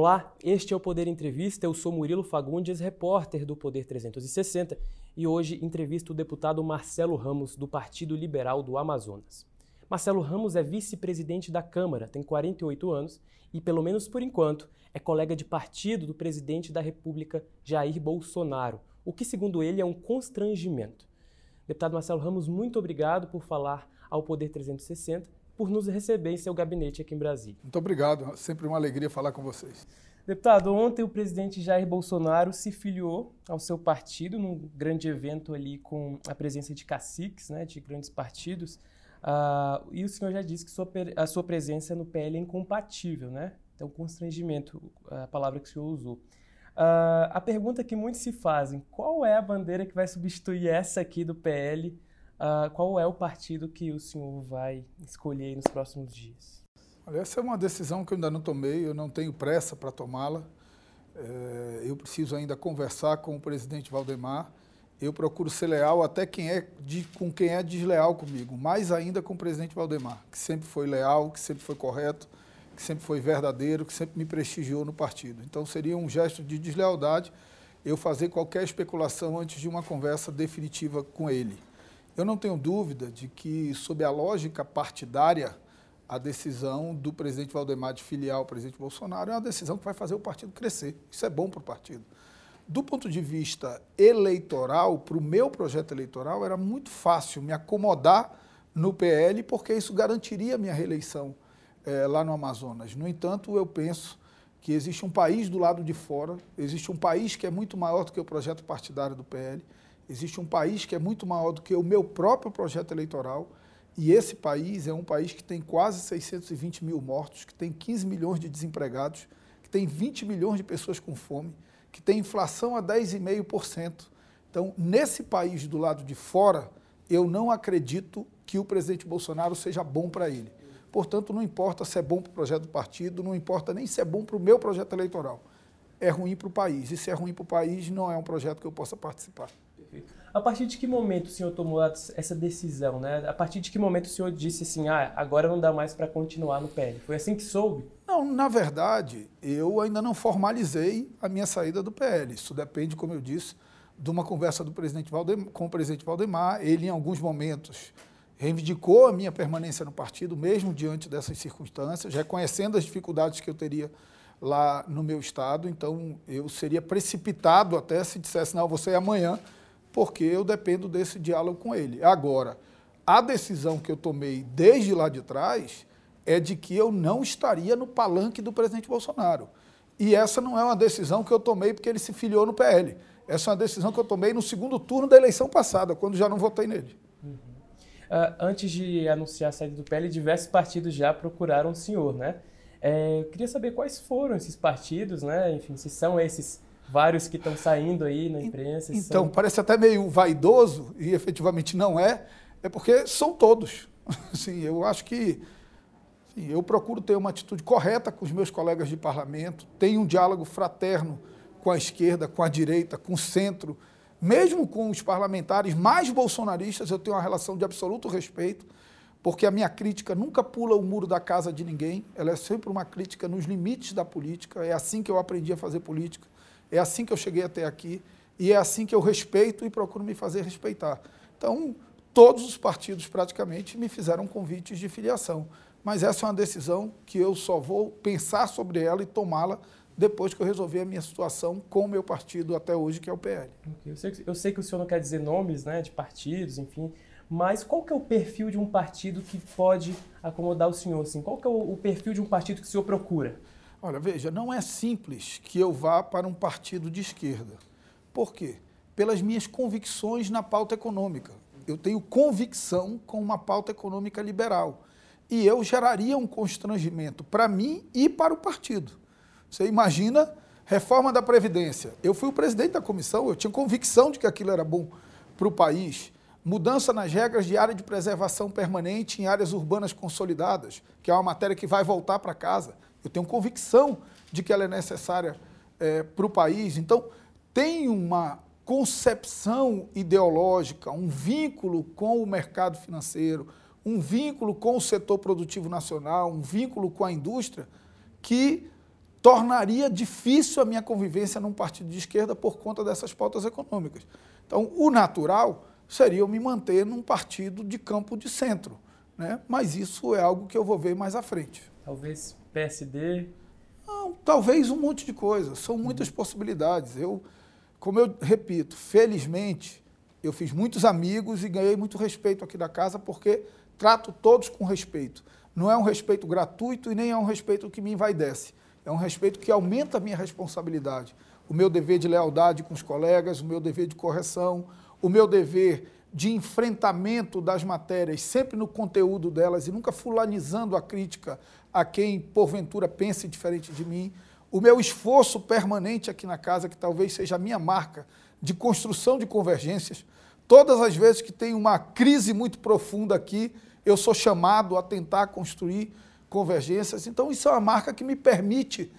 Olá, este é o Poder Entrevista. Eu sou Murilo Fagundes, repórter do Poder 360, e hoje entrevisto o deputado Marcelo Ramos, do Partido Liberal do Amazonas. Marcelo Ramos é vice-presidente da Câmara, tem 48 anos e, pelo menos por enquanto, é colega de partido do presidente da República, Jair Bolsonaro, o que, segundo ele, é um constrangimento. Deputado Marcelo Ramos, muito obrigado por falar ao Poder 360 por nos receber em seu gabinete aqui em Brasília. Muito obrigado, sempre uma alegria falar com vocês. Deputado, ontem o presidente Jair Bolsonaro se filiou ao seu partido num grande evento ali com a presença de caciques, né, de grandes partidos. Uh, e o senhor já disse que sua, a sua presença no PL é incompatível, né? Então, constrangimento, a palavra que o senhor usou. Uh, a pergunta que muitos se fazem, qual é a bandeira que vai substituir essa aqui do PL Uh, qual é o partido que o senhor vai escolher nos próximos dias? Essa é uma decisão que eu ainda não tomei, eu não tenho pressa para tomá-la. É, eu preciso ainda conversar com o presidente Valdemar. Eu procuro ser leal até quem é de, com quem é desleal comigo, mais ainda com o presidente Valdemar, que sempre foi leal, que sempre foi correto, que sempre foi verdadeiro, que sempre me prestigiou no partido. Então seria um gesto de deslealdade eu fazer qualquer especulação antes de uma conversa definitiva com ele. Eu não tenho dúvida de que, sob a lógica partidária, a decisão do presidente Valdemar de filiar o presidente Bolsonaro é uma decisão que vai fazer o partido crescer. Isso é bom para o partido. Do ponto de vista eleitoral, para o meu projeto eleitoral, era muito fácil me acomodar no PL, porque isso garantiria minha reeleição é, lá no Amazonas. No entanto, eu penso que existe um país do lado de fora, existe um país que é muito maior do que o projeto partidário do PL, Existe um país que é muito maior do que o meu próprio projeto eleitoral, e esse país é um país que tem quase 620 mil mortos, que tem 15 milhões de desempregados, que tem 20 milhões de pessoas com fome, que tem inflação a 10,5%. Então, nesse país do lado de fora, eu não acredito que o presidente Bolsonaro seja bom para ele. Portanto, não importa se é bom para o projeto do partido, não importa nem se é bom para o meu projeto eleitoral. É ruim para o país. E se é ruim para o país, não é um projeto que eu possa participar. Perfeito. A partir de que momento o senhor tomou essa decisão, né? A partir de que momento o senhor disse assim, ah, agora não dá mais para continuar no PL? Foi assim que soube? Não, na verdade, eu ainda não formalizei a minha saída do PL. Isso depende, como eu disse, de uma conversa do presidente Valdemar, com o presidente Valdemar. Ele, em alguns momentos, reivindicou a minha permanência no partido, mesmo diante dessas circunstâncias, reconhecendo as dificuldades que eu teria lá no meu estado. Então, eu seria precipitado até se dissesse, não, você é amanhã porque eu dependo desse diálogo com ele. Agora, a decisão que eu tomei desde lá de trás é de que eu não estaria no palanque do presidente Bolsonaro. E essa não é uma decisão que eu tomei porque ele se filiou no PL. Essa é uma decisão que eu tomei no segundo turno da eleição passada, quando já não votei nele. Uhum. Uh, antes de anunciar a saída do PL, diversos partidos já procuraram o senhor, né? É, eu queria saber quais foram esses partidos, né? Enfim, se são esses vários que estão saindo aí na imprensa. Então, são... parece até meio vaidoso, e efetivamente não é, é porque são todos. Assim, eu acho que assim, eu procuro ter uma atitude correta com os meus colegas de parlamento, tenho um diálogo fraterno com a esquerda, com a direita, com o centro, mesmo com os parlamentares mais bolsonaristas, eu tenho uma relação de absoluto respeito, porque a minha crítica nunca pula o muro da casa de ninguém, ela é sempre uma crítica nos limites da política, é assim que eu aprendi a fazer política. É assim que eu cheguei até aqui e é assim que eu respeito e procuro me fazer respeitar. Então, todos os partidos praticamente me fizeram convites de filiação. Mas essa é uma decisão que eu só vou pensar sobre ela e tomá-la depois que eu resolver a minha situação com o meu partido até hoje, que é o PL. Eu sei, eu sei que o senhor não quer dizer nomes né, de partidos, enfim, mas qual que é o perfil de um partido que pode acomodar o senhor? Assim? Qual que é o, o perfil de um partido que o senhor procura? Olha, veja, não é simples que eu vá para um partido de esquerda. Por quê? Pelas minhas convicções na pauta econômica. Eu tenho convicção com uma pauta econômica liberal. E eu geraria um constrangimento para mim e para o partido. Você imagina reforma da Previdência. Eu fui o presidente da comissão, eu tinha convicção de que aquilo era bom para o país. Mudança nas regras de área de preservação permanente em áreas urbanas consolidadas, que é uma matéria que vai voltar para casa. Eu tenho convicção de que ela é necessária é, para o país. Então, tem uma concepção ideológica, um vínculo com o mercado financeiro, um vínculo com o setor produtivo nacional, um vínculo com a indústria, que tornaria difícil a minha convivência num partido de esquerda por conta dessas pautas econômicas. Então, o natural seria eu me manter num partido de campo de centro. Né? Mas isso é algo que eu vou ver mais à frente. Talvez PSD? Não, talvez um monte de coisas. São muitas uhum. possibilidades. Eu, como eu repito, felizmente, eu fiz muitos amigos e ganhei muito respeito aqui da casa porque trato todos com respeito. Não é um respeito gratuito e nem é um respeito que me envaidece. É um respeito que aumenta a minha responsabilidade. O meu dever de lealdade com os colegas, o meu dever de correção, o meu dever de enfrentamento das matérias, sempre no conteúdo delas e nunca fulanizando a crítica a quem porventura pense diferente de mim. O meu esforço permanente aqui na casa, que talvez seja a minha marca de construção de convergências. Todas as vezes que tem uma crise muito profunda aqui, eu sou chamado a tentar construir convergências. Então, isso é uma marca que me permite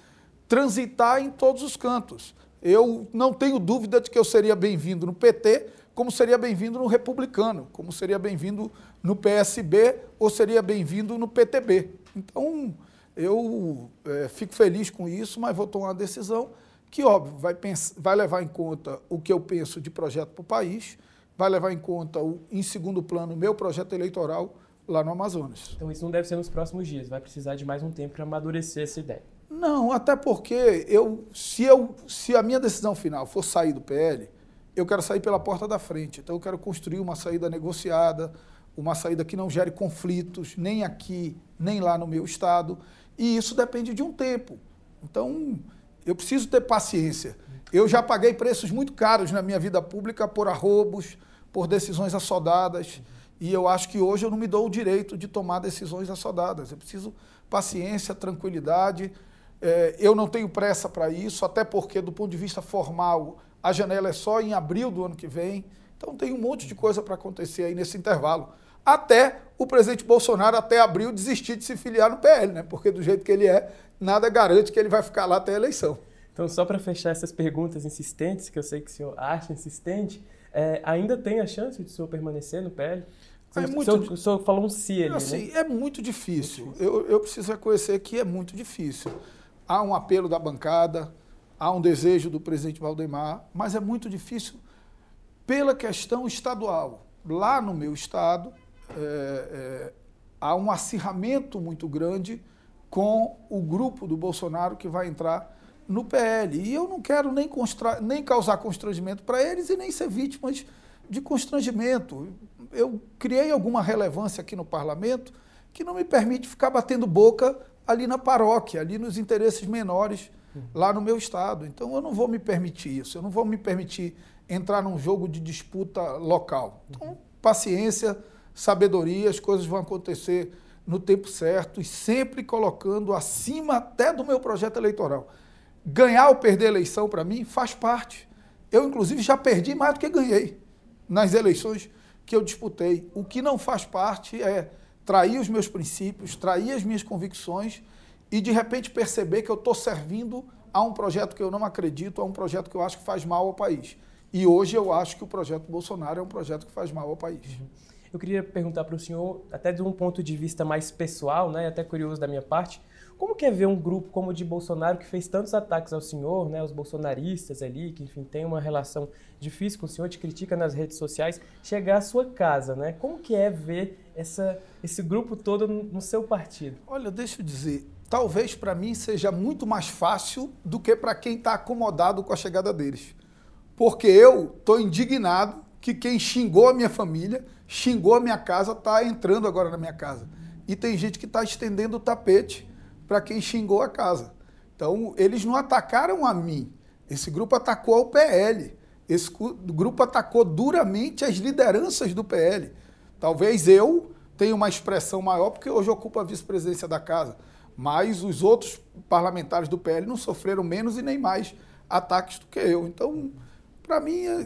transitar em todos os cantos. Eu não tenho dúvida de que eu seria bem-vindo no PT, como seria bem-vindo no Republicano, como seria bem-vindo no PSB ou seria bem-vindo no PTB. Então, eu é, fico feliz com isso, mas vou tomar uma decisão que, óbvio, vai, pensar, vai levar em conta o que eu penso de projeto para o país, vai levar em conta, o, em segundo plano, o meu projeto eleitoral lá no Amazonas. Então isso não deve ser nos próximos dias, vai precisar de mais um tempo para amadurecer essa ideia. Não, até porque eu se, eu, se a minha decisão final for sair do PL, eu quero sair pela porta da frente. Então eu quero construir uma saída negociada, uma saída que não gere conflitos, nem aqui, nem lá no meu estado. E isso depende de um tempo. Então, eu preciso ter paciência. Eu já paguei preços muito caros na minha vida pública por arrobos, por decisões assodadas. E eu acho que hoje eu não me dou o direito de tomar decisões assodadas. Eu preciso paciência, tranquilidade. É, eu não tenho pressa para isso, até porque, do ponto de vista formal, a janela é só em abril do ano que vem. Então tem um monte de coisa para acontecer aí nesse intervalo até o presidente Bolsonaro, até abril, desistir de se filiar no PL, né? Porque do jeito que ele é, nada garante que ele vai ficar lá até a eleição. Então, só para fechar essas perguntas insistentes, que eu sei que o senhor acha insistente, é, ainda tem a chance de o senhor permanecer no PL? É o, muito, senhor, o senhor falou um si ali, assim, né? É muito difícil. Muito difícil. Eu, eu preciso reconhecer que é muito difícil. Há um apelo da bancada, há um desejo do presidente Valdemar, mas é muito difícil pela questão estadual. Lá no meu estado, é, é, há um acirramento muito grande com o grupo do Bolsonaro que vai entrar no PL. E eu não quero nem, nem causar constrangimento para eles e nem ser vítimas de constrangimento. Eu criei alguma relevância aqui no parlamento que não me permite ficar batendo boca ali na paróquia, ali nos interesses menores lá no meu estado. Então eu não vou me permitir isso, eu não vou me permitir entrar num jogo de disputa local. Então, paciência sabedoria, as coisas vão acontecer no tempo certo e sempre colocando acima até do meu projeto eleitoral. Ganhar ou perder eleição, para mim, faz parte. Eu, inclusive, já perdi mais do que ganhei nas eleições que eu disputei. O que não faz parte é trair os meus princípios, trair as minhas convicções e, de repente, perceber que eu estou servindo a um projeto que eu não acredito, a um projeto que eu acho que faz mal ao país. E hoje eu acho que o projeto Bolsonaro é um projeto que faz mal ao país. Uhum. Eu queria perguntar para o senhor, até de um ponto de vista mais pessoal, né, até curioso da minha parte, como que é ver um grupo como o de Bolsonaro que fez tantos ataques ao senhor, né, os bolsonaristas ali, que enfim tem uma relação difícil com o senhor, te critica nas redes sociais, chegar à sua casa, né? Como que é ver essa, esse grupo todo no seu partido? Olha, deixa eu dizer, talvez para mim seja muito mais fácil do que para quem está acomodado com a chegada deles, porque eu estou indignado que quem xingou a minha família xingou a minha casa, está entrando agora na minha casa. E tem gente que está estendendo o tapete para quem xingou a casa. Então, eles não atacaram a mim. Esse grupo atacou ao PL. Esse grupo atacou duramente as lideranças do PL. Talvez eu tenha uma expressão maior, porque hoje ocupo a vice-presidência da casa. Mas os outros parlamentares do PL não sofreram menos e nem mais ataques do que eu. Então, para mim, é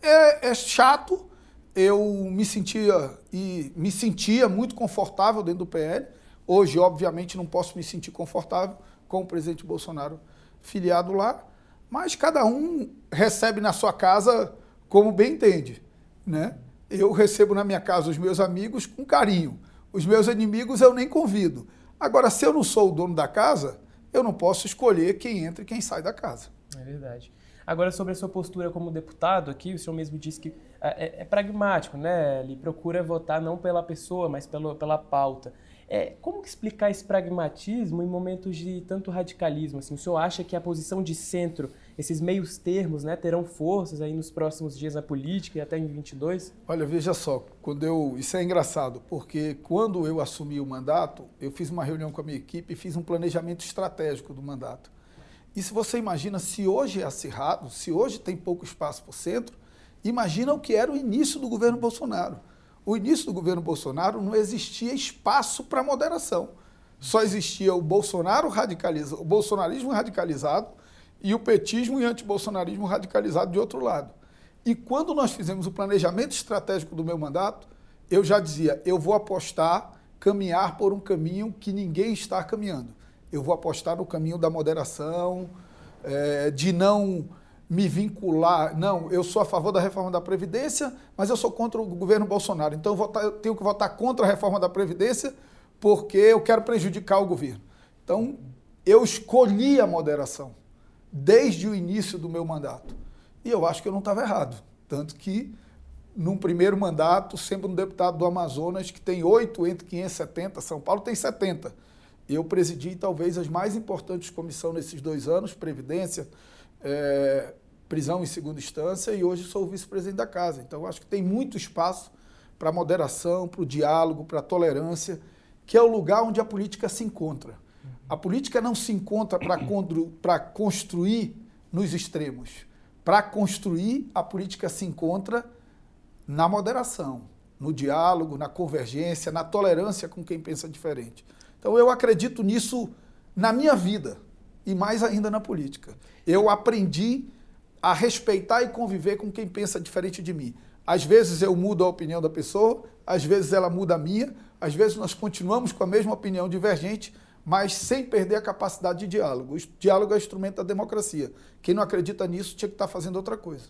é, é chato. Eu me sentia e me sentia muito confortável dentro do PL. Hoje, obviamente, não posso me sentir confortável com o presidente Bolsonaro filiado lá, mas cada um recebe na sua casa como bem entende, né? Eu recebo na minha casa os meus amigos com carinho. Os meus inimigos eu nem convido. Agora, se eu não sou o dono da casa, eu não posso escolher quem entra e quem sai da casa. É verdade. Agora, sobre a sua postura como deputado aqui, o senhor mesmo disse que é, é, é pragmático, né? Ele procura votar não pela pessoa, mas pelo, pela pauta. É, como explicar esse pragmatismo em momentos de tanto radicalismo? Assim, o senhor acha que a posição de centro, esses meios termos, né, terão forças aí nos próximos dias na política e até em 22? Olha, veja só, quando eu isso é engraçado, porque quando eu assumi o mandato, eu fiz uma reunião com a minha equipe e fiz um planejamento estratégico do mandato. E se você imagina se hoje é acirrado, se hoje tem pouco espaço para o centro, imagina o que era o início do governo Bolsonaro o início do governo Bolsonaro não existia espaço para moderação. Só existia o Bolsonaro radicalizado, o bolsonarismo radicalizado e o petismo e antibolsonarismo radicalizado de outro lado. E quando nós fizemos o planejamento estratégico do meu mandato, eu já dizia, eu vou apostar, caminhar por um caminho que ninguém está caminhando. Eu vou apostar no caminho da moderação, é, de não me vincular. Não, eu sou a favor da reforma da Previdência, mas eu sou contra o governo Bolsonaro. Então eu, votar, eu tenho que votar contra a reforma da Previdência porque eu quero prejudicar o governo. Então eu escolhi a moderação desde o início do meu mandato. E eu acho que eu não estava errado. Tanto que, num primeiro mandato, sempre um deputado do Amazonas, que tem oito entre 570, São Paulo tem 70. Eu presidi talvez as mais importantes comissões nesses dois anos, Previdência, é, prisão em segunda instância e hoje sou vice-presidente da casa. Então, acho que tem muito espaço para moderação, para o diálogo, para a tolerância, que é o lugar onde a política se encontra. A política não se encontra para construir nos extremos. Para construir, a política se encontra na moderação, no diálogo, na convergência, na tolerância com quem pensa diferente. Então, eu acredito nisso na minha vida e mais ainda na política. Eu aprendi a respeitar e conviver com quem pensa diferente de mim. Às vezes eu mudo a opinião da pessoa, às vezes ela muda a minha, às vezes nós continuamos com a mesma opinião divergente, mas sem perder a capacidade de diálogo. O diálogo é instrumento da democracia. Quem não acredita nisso tinha que estar fazendo outra coisa.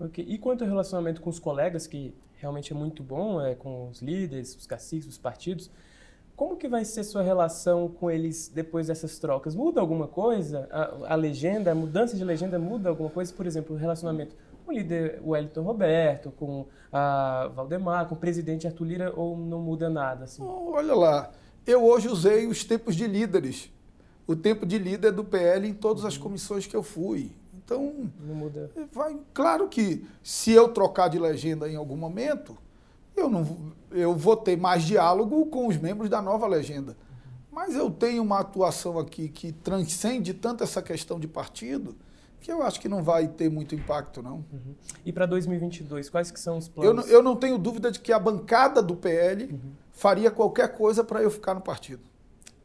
Okay. E quanto ao relacionamento com os colegas, que realmente é muito bom, é, com os líderes, os caciques, os partidos, como que vai ser sua relação com eles depois dessas trocas? Muda alguma coisa? A, a, legenda, a mudança de legenda muda alguma coisa? Por exemplo, o relacionamento com o líder Wellington Roberto, com a Valdemar, com o presidente Arthur Lira, ou não muda nada? Assim? Olha lá, eu hoje usei os tempos de líderes. O tempo de líder do PL em todas as uhum. comissões que eu fui. Então, não muda. Vai, claro que se eu trocar de legenda em algum momento, eu não eu vou ter mais diálogo com os membros da nova legenda. Mas eu tenho uma atuação aqui que transcende tanto essa questão de partido que eu acho que não vai ter muito impacto, não. Uhum. E para 2022, quais que são os planos? Eu não, eu não tenho dúvida de que a bancada do PL uhum. faria qualquer coisa para eu ficar no partido.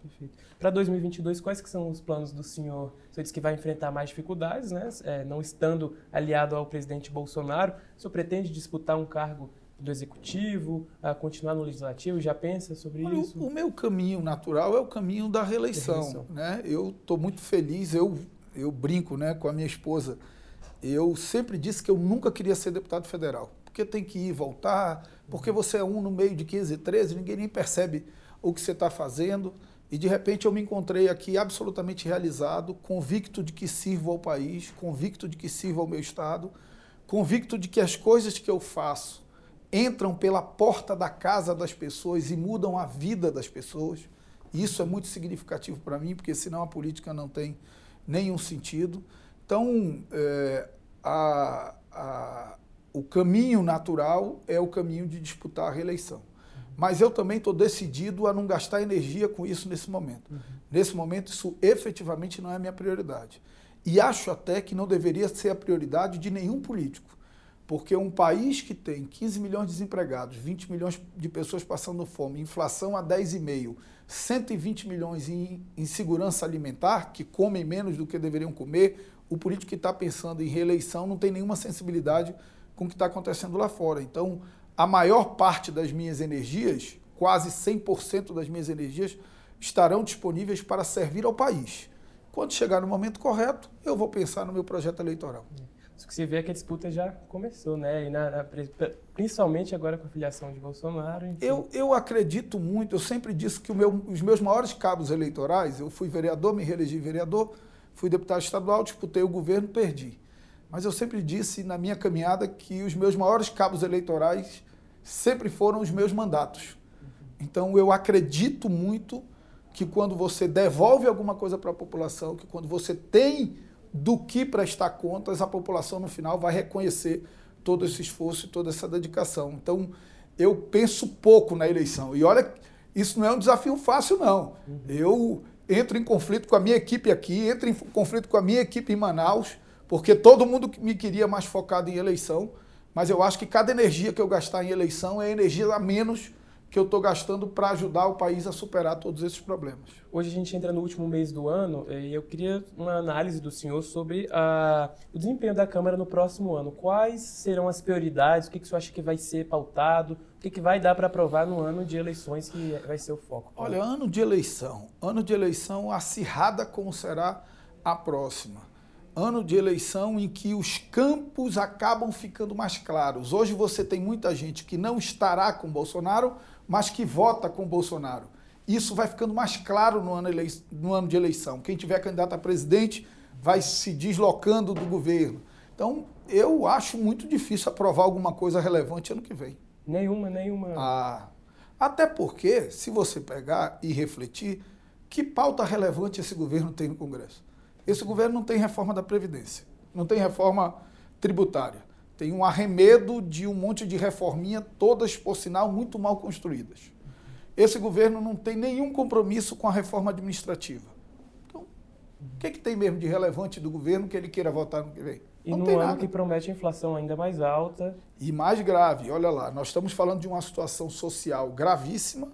Perfeito. Para 2022, quais que são os planos do senhor? O senhor disse que vai enfrentar mais dificuldades, né? É, não estando aliado ao presidente Bolsonaro. O senhor pretende disputar um cargo do executivo, a continuar no legislativo? Já pensa sobre Olha, isso? O meu caminho natural é o caminho da reeleição. reeleição. Né? Eu estou muito feliz, eu, eu brinco né, com a minha esposa. Eu sempre disse que eu nunca queria ser deputado federal, porque tem que ir e voltar, porque você é um no meio de 15 e 13, ninguém nem percebe o que você está fazendo. E de repente eu me encontrei aqui absolutamente realizado, convicto de que sirvo ao país, convicto de que sirvo ao meu Estado, convicto de que as coisas que eu faço entram pela porta da casa das pessoas e mudam a vida das pessoas. Isso é muito significativo para mim, porque senão a política não tem nenhum sentido. Então, é, a, a, o caminho natural é o caminho de disputar a reeleição. Mas eu também estou decidido a não gastar energia com isso nesse momento. Uhum. Nesse momento, isso efetivamente não é a minha prioridade. E acho até que não deveria ser a prioridade de nenhum político. Porque um país que tem 15 milhões de desempregados, 20 milhões de pessoas passando fome, inflação a 10,5, 120 milhões em insegurança alimentar, que comem menos do que deveriam comer, o político que está pensando em reeleição não tem nenhuma sensibilidade com o que está acontecendo lá fora. Então, a maior parte das minhas energias, quase 100% das minhas energias, estarão disponíveis para servir ao país. Quando chegar no momento correto, eu vou pensar no meu projeto eleitoral. Isso que você vê é que a disputa já começou, né? E na, na, principalmente agora com a filiação de Bolsonaro. Eu, eu acredito muito, eu sempre disse que meu, os meus maiores cabos eleitorais, eu fui vereador, me reelegi vereador, fui deputado estadual, disputei o governo, perdi. Mas eu sempre disse na minha caminhada que os meus maiores cabos eleitorais sempre foram os meus mandatos. Então eu acredito muito que quando você devolve alguma coisa para a população, que quando você tem do que prestar contas, a população no final vai reconhecer todo esse esforço e toda essa dedicação. Então, eu penso pouco na eleição. E olha, isso não é um desafio fácil, não. Uhum. Eu entro em conflito com a minha equipe aqui, entro em conflito com a minha equipe em Manaus, porque todo mundo me queria mais focado em eleição, mas eu acho que cada energia que eu gastar em eleição é energia a menos que eu estou gastando para ajudar o país a superar todos esses problemas. Hoje a gente entra no último mês do ano e eu queria uma análise do senhor sobre a, o desempenho da Câmara no próximo ano. Quais serão as prioridades? O que, que o senhor acha que vai ser pautado? O que, que vai dar para aprovar no ano de eleições que vai ser o foco? Olha, ano de eleição. Ano de eleição acirrada como será a próxima. Ano de eleição em que os campos acabam ficando mais claros. Hoje você tem muita gente que não estará com Bolsonaro, mas que vota com Bolsonaro. Isso vai ficando mais claro no ano, no ano de eleição. Quem tiver candidato a presidente vai se deslocando do governo. Então, eu acho muito difícil aprovar alguma coisa relevante ano que vem. Nenhuma, nenhuma. Ah, até porque, se você pegar e refletir, que pauta relevante esse governo tem no Congresso? Esse governo não tem reforma da Previdência, não tem reforma tributária, tem um arremedo de um monte de reforminha, todas, por sinal, muito mal construídas. Esse governo não tem nenhum compromisso com a reforma administrativa. Então, o que, é que tem mesmo de relevante do governo que ele queira votar no que vem? E não no ano nada. que promete a inflação ainda mais alta. E mais grave, olha lá, nós estamos falando de uma situação social gravíssima,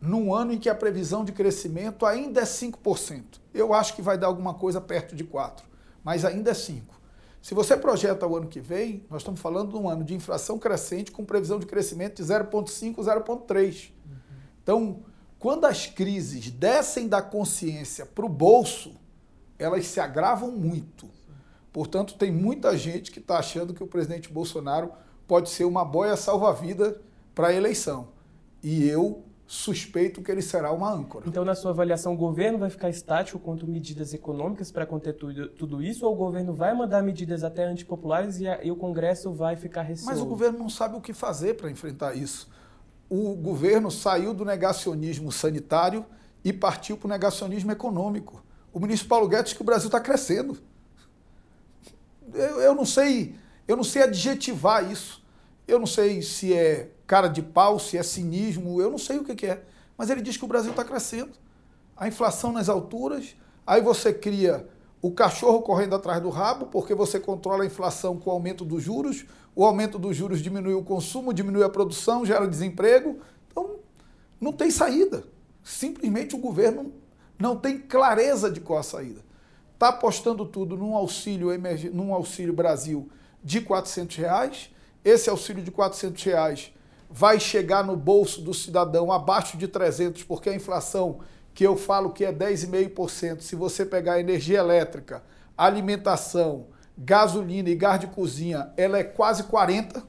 num ano em que a previsão de crescimento ainda é 5%. Eu acho que vai dar alguma coisa perto de 4%, mas ainda é 5%. Se você projeta o ano que vem, nós estamos falando de um ano de inflação crescente com previsão de crescimento de 0,5, 0,3. Uhum. Então, quando as crises descem da consciência para o bolso, elas se agravam muito. Portanto, tem muita gente que está achando que o presidente Bolsonaro pode ser uma boia salva-vida para a eleição. E eu suspeito que ele será uma âncora. Então, na sua avaliação, o governo vai ficar estático quanto medidas econômicas para conter tudo, tudo, isso, ou o governo vai mandar medidas até antipopulares e, a, e o Congresso vai ficar receoso? Mas o governo não sabe o que fazer para enfrentar isso. O governo saiu do negacionismo sanitário e partiu para o negacionismo econômico. O ministro Paulo Guedes que o Brasil está crescendo. Eu, eu não sei, eu não sei adjetivar isso. Eu não sei se é cara de pau, se é cinismo, eu não sei o que, que é. Mas ele diz que o Brasil está crescendo. A inflação nas alturas, aí você cria o cachorro correndo atrás do rabo, porque você controla a inflação com o aumento dos juros, o aumento dos juros diminui o consumo, diminui a produção, gera desemprego. Então, não tem saída. Simplesmente o governo não tem clareza de qual a saída. Está apostando tudo num auxílio, num auxílio Brasil de 400 reais. Esse auxílio de 400 reais vai chegar no bolso do cidadão abaixo de 300, porque a inflação que eu falo que é 10,5%, se você pegar energia elétrica, alimentação, gasolina e gás de cozinha, ela é quase 40.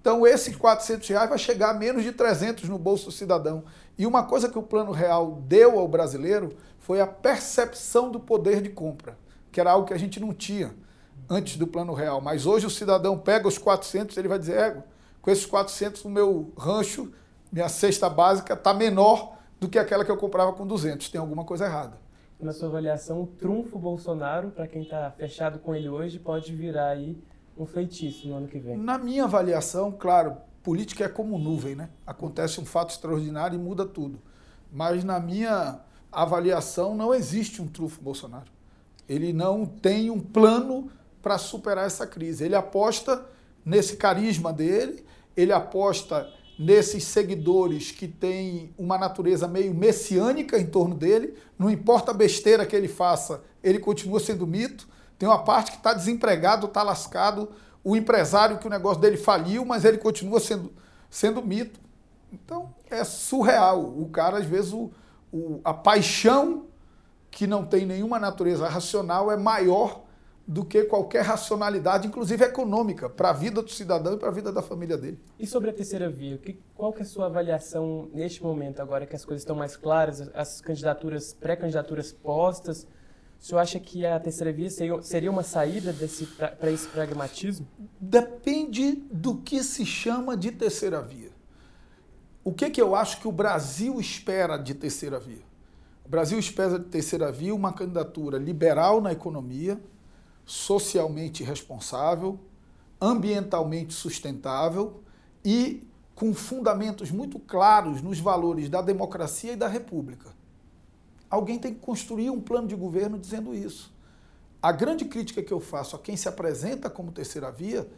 Então esses 400 reais vai chegar a menos de 300 no bolso do cidadão. E uma coisa que o Plano Real deu ao brasileiro foi a percepção do poder de compra, que era algo que a gente não tinha antes do Plano Real. Mas hoje o cidadão pega os 400, ele vai dizer, é, com esses 400 o meu rancho, minha cesta básica, está menor do que aquela que eu comprava com 200. Tem alguma coisa errada. Na sua avaliação, o trunfo Bolsonaro, para quem está fechado com ele hoje, pode virar aí um feitiço no ano que vem? Na minha avaliação, claro, política é como nuvem, né? Acontece um fato extraordinário e muda tudo. Mas na minha avaliação, não existe um trunfo Bolsonaro. Ele não tem um plano para superar essa crise. Ele aposta nesse carisma dele, ele aposta nesses seguidores que têm uma natureza meio messiânica em torno dele, não importa a besteira que ele faça, ele continua sendo mito. Tem uma parte que está desempregado, está lascado, o empresário que o negócio dele faliu, mas ele continua sendo, sendo mito. Então é surreal. O cara, às vezes, o, o, a paixão que não tem nenhuma natureza racional é maior do que qualquer racionalidade, inclusive econômica, para a vida do cidadão e para a vida da família dele. E sobre a terceira via, que, qual que é a sua avaliação neste momento, agora que as coisas estão mais claras, as candidaturas, pré-candidaturas postas, o senhor acha que a terceira via seria, uma saída para esse pragmatismo? Depende do que se chama de terceira via. O que, que eu acho que o Brasil espera de terceira via? O Brasil espera de terceira via uma candidatura liberal na economia, socialmente responsável, ambientalmente sustentável e com fundamentos muito claros nos valores da democracia e da república. Alguém tem que construir um plano de governo dizendo isso. A grande crítica que eu faço a quem se apresenta como terceira via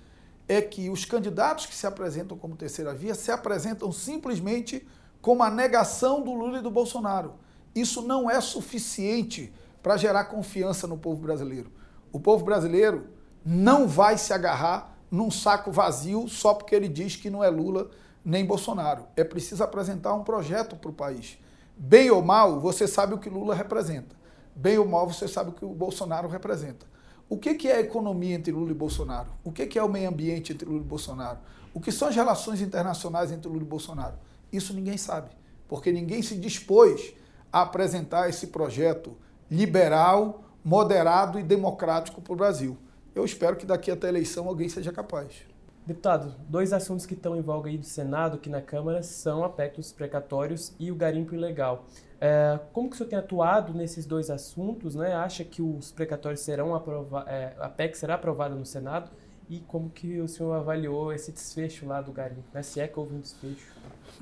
é que os candidatos que se apresentam como terceira via se apresentam simplesmente como a negação do Lula e do Bolsonaro. Isso não é suficiente para gerar confiança no povo brasileiro. O povo brasileiro não vai se agarrar num saco vazio só porque ele diz que não é Lula nem Bolsonaro. É preciso apresentar um projeto para o país. Bem ou mal, você sabe o que Lula representa. Bem ou mal, você sabe o que o Bolsonaro representa. O que é a economia entre Lula e Bolsonaro? O que é o meio ambiente entre Lula e Bolsonaro? O que são as relações internacionais entre Lula e Bolsonaro? Isso ninguém sabe, porque ninguém se dispôs a apresentar esse projeto liberal, moderado e democrático para o Brasil. Eu espero que daqui até a eleição alguém seja capaz. Deputado, dois assuntos que estão em voga aí do Senado, aqui na Câmara, são a PEC dos precatórios e o garimpo ilegal. É, como que o senhor tem atuado nesses dois assuntos? Né? Acha que os precatórios serão aprovados, é, a PEC será aprovada no Senado? E como que o senhor avaliou esse desfecho lá do garimpo? Né? Se é que houve um desfecho?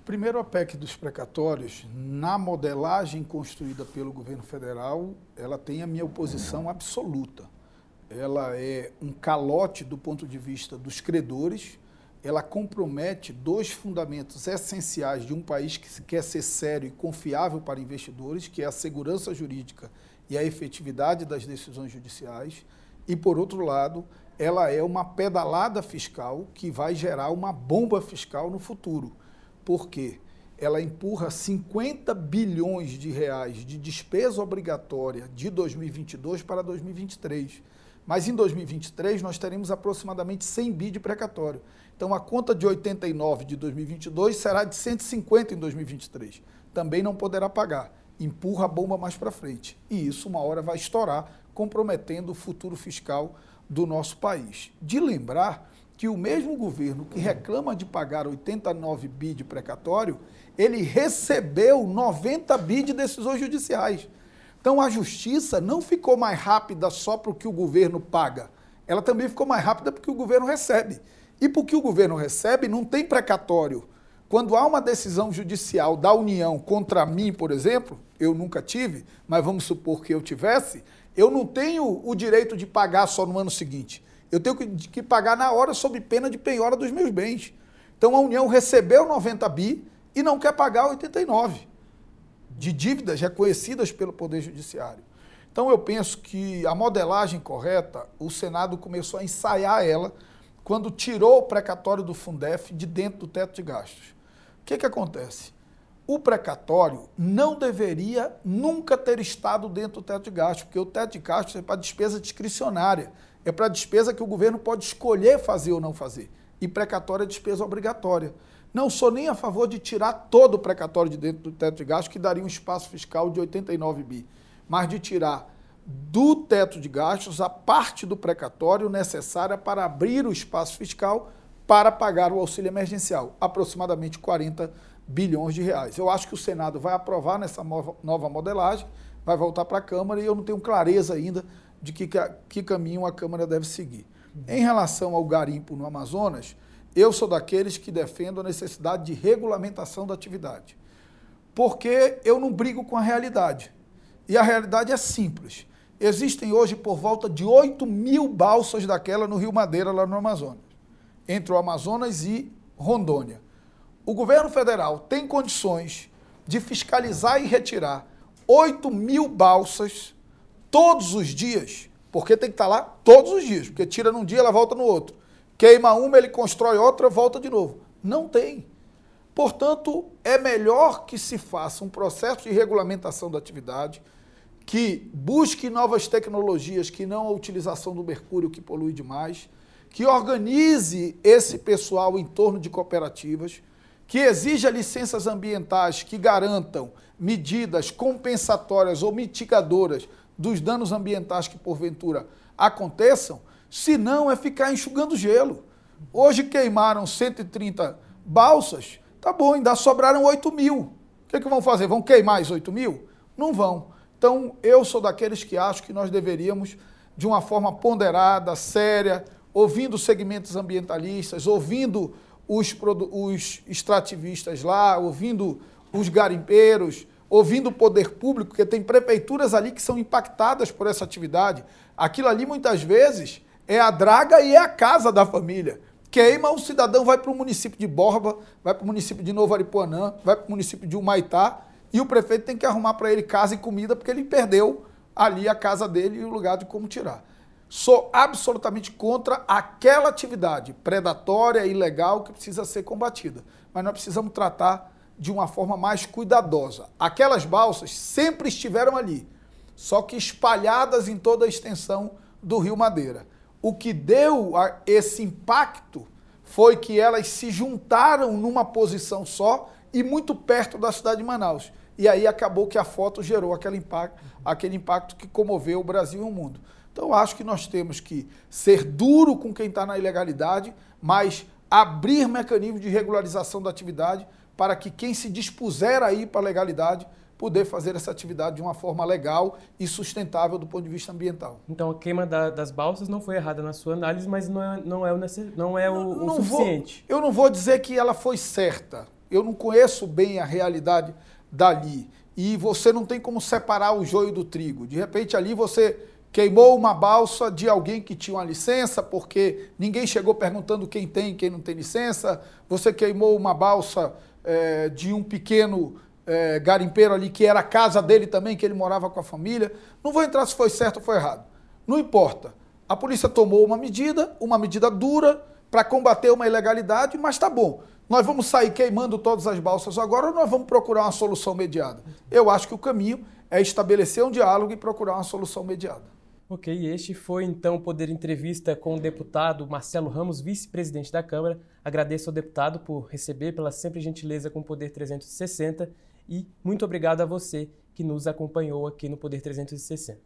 Primeiro, a PEC dos precatórios, na modelagem construída pelo governo federal, ela tem a minha oposição absoluta. Ela é um calote do ponto de vista dos credores, ela compromete dois fundamentos essenciais de um país que quer ser sério e confiável para investidores, que é a segurança jurídica e a efetividade das decisões judiciais. E, por outro lado, ela é uma pedalada fiscal que vai gerar uma bomba fiscal no futuro porque ela empurra 50 bilhões de reais de despesa obrigatória de 2022 para 2023. Mas em 2023 nós teremos aproximadamente 100 bi de precatório. Então a conta de 89 de 2022 será de 150 em 2023. Também não poderá pagar. Empurra a bomba mais para frente. E isso uma hora vai estourar, comprometendo o futuro fiscal do nosso país. De lembrar que o mesmo governo que reclama de pagar 89 bi de precatório, ele recebeu 90 bi de decisões judiciais. Então a justiça não ficou mais rápida só porque o governo paga, ela também ficou mais rápida porque o governo recebe. E porque o governo recebe, não tem precatório. Quando há uma decisão judicial da União contra mim, por exemplo, eu nunca tive, mas vamos supor que eu tivesse, eu não tenho o direito de pagar só no ano seguinte eu tenho que, pagar na hora sob pena de penhora dos meus bens. Então a União recebeu 90 bi e não quer pagar 89 de dívidas reconhecidas pelo Poder Judiciário. Então eu penso que a modelagem correta, o Senado começou a ensaiar ela quando tirou o precatório do Fundef de dentro do teto de gastos. O que, que acontece? O precatório não deveria nunca ter estado dentro do teto de gastos, porque o teto de gastos é para despesa discricionária é para despesa que o governo pode escolher fazer ou não fazer. E precatória é despesa obrigatória. Não sou nem a favor de tirar todo o precatório de dentro do teto de gastos, que daria um espaço fiscal de 89 bi, mas de tirar do teto de gastos a parte do precatório necessária para abrir o espaço fiscal para pagar o auxílio emergencial, aproximadamente 40 bilhões de reais. Eu acho que o Senado vai aprovar nessa nova modelagem, vai voltar para a Câmara e eu não tenho clareza ainda de que, que caminho a Câmara deve seguir. Em relação ao garimpo no Amazonas, eu sou daqueles que defendo a necessidade de regulamentação da atividade. Porque eu não brigo com a realidade. E a realidade é simples. Existem hoje por volta de 8 mil balsas daquela no Rio Madeira, lá no Amazonas, entre o Amazonas e Rondônia. O governo federal tem condições de fiscalizar e retirar 8 mil balsas todos os dias, porque tem que estar lá todos os dias, porque tira num dia, ela volta no outro. Queima uma, ele constrói outra, volta de novo. Não tem. Portanto, é melhor que se faça um processo de regulamentação da atividade, que busque novas tecnologias, que não a utilização do mercúrio que polui demais, que organize esse pessoal em torno de cooperativas, que exija licenças ambientais que garantam medidas compensatórias ou mitigadoras dos danos ambientais que porventura aconteçam, se não é ficar enxugando gelo. Hoje queimaram 130 balsas, tá bom, ainda sobraram 8 mil. O que, é que vão fazer? Vão queimar as 8 mil? Não vão. Então, eu sou daqueles que acho que nós deveríamos, de uma forma ponderada, séria, ouvindo segmentos ambientalistas, ouvindo os, os extrativistas lá, ouvindo os garimpeiros, ouvindo o poder público, porque tem prefeituras ali que são impactadas por essa atividade. Aquilo ali, muitas vezes, é a draga e é a casa da família. Queima, o cidadão vai para o município de Borba, vai para o município de Novo Aripuanã, vai para o município de Humaitá, e o prefeito tem que arrumar para ele casa e comida, porque ele perdeu ali a casa dele e o lugar de como tirar. Sou absolutamente contra aquela atividade predatória ilegal que precisa ser combatida. Mas nós precisamos tratar de uma forma mais cuidadosa. Aquelas balsas sempre estiveram ali, só que espalhadas em toda a extensão do Rio Madeira. O que deu esse impacto foi que elas se juntaram numa posição só e muito perto da cidade de Manaus. E aí acabou que a foto gerou aquele impacto, aquele impacto que comoveu o Brasil e o mundo. Então, acho que nós temos que ser duro com quem está na ilegalidade, mas abrir mecanismos de regularização da atividade para que quem se dispuser a ir para a legalidade poder fazer essa atividade de uma forma legal e sustentável do ponto de vista ambiental. Então a queima da, das balsas não foi errada na sua análise, mas não é, não é, o, não é o, não, não o suficiente. Vou, eu não vou dizer que ela foi certa. Eu não conheço bem a realidade dali. E você não tem como separar o joio do trigo. De repente ali você queimou uma balsa de alguém que tinha uma licença, porque ninguém chegou perguntando quem tem e quem não tem licença. Você queimou uma balsa é, de um pequeno é, garimpeiro ali, que era a casa dele também, que ele morava com a família. Não vou entrar se foi certo ou foi errado. Não importa. A polícia tomou uma medida, uma medida dura, para combater uma ilegalidade, mas tá bom. Nós vamos sair queimando todas as balsas agora ou nós vamos procurar uma solução mediada? Eu acho que o caminho é estabelecer um diálogo e procurar uma solução mediada. Ok, este foi então o Poder Entrevista com o deputado Marcelo Ramos, vice-presidente da Câmara. Agradeço ao deputado por receber, pela sempre gentileza com o Poder 360 e muito obrigado a você que nos acompanhou aqui no Poder 360.